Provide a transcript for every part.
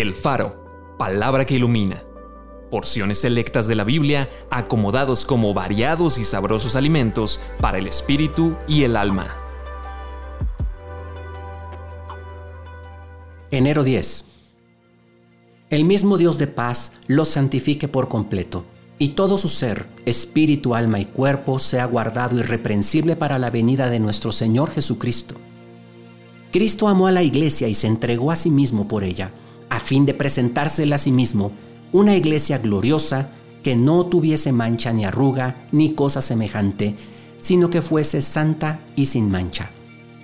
El Faro, palabra que ilumina. Porciones selectas de la Biblia acomodados como variados y sabrosos alimentos para el espíritu y el alma. Enero 10. El mismo Dios de paz los santifique por completo, y todo su ser, espíritu, alma y cuerpo sea guardado irreprensible para la venida de nuestro Señor Jesucristo. Cristo amó a la iglesia y se entregó a sí mismo por ella a fin de presentársela a sí mismo una iglesia gloriosa que no tuviese mancha ni arruga ni cosa semejante, sino que fuese santa y sin mancha,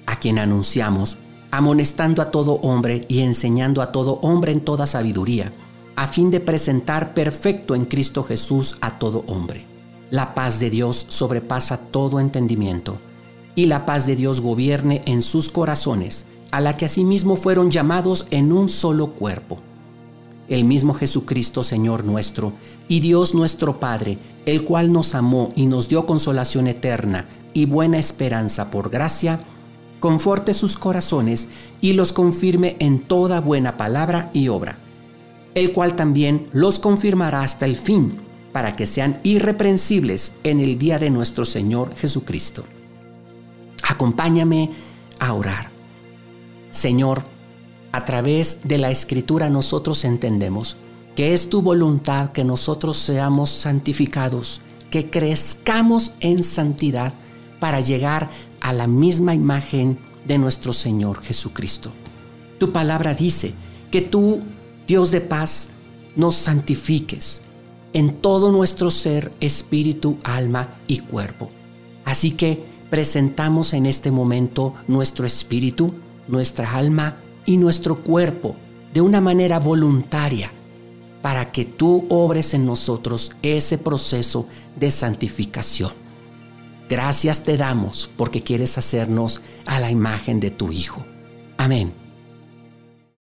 a quien anunciamos, amonestando a todo hombre y enseñando a todo hombre en toda sabiduría, a fin de presentar perfecto en Cristo Jesús a todo hombre. La paz de Dios sobrepasa todo entendimiento, y la paz de Dios gobierne en sus corazones, a la que asimismo fueron llamados en un solo cuerpo. El mismo Jesucristo Señor nuestro y Dios nuestro Padre, el cual nos amó y nos dio consolación eterna y buena esperanza por gracia, conforte sus corazones y los confirme en toda buena palabra y obra, el cual también los confirmará hasta el fin, para que sean irreprensibles en el día de nuestro Señor Jesucristo. Acompáñame a orar. Señor, a través de la escritura nosotros entendemos que es tu voluntad que nosotros seamos santificados, que crezcamos en santidad para llegar a la misma imagen de nuestro Señor Jesucristo. Tu palabra dice que tú, Dios de paz, nos santifiques en todo nuestro ser, espíritu, alma y cuerpo. Así que presentamos en este momento nuestro espíritu, nuestra alma y nuestro cuerpo de una manera voluntaria para que tú obres en nosotros ese proceso de santificación. Gracias te damos porque quieres hacernos a la imagen de tu Hijo. Amén.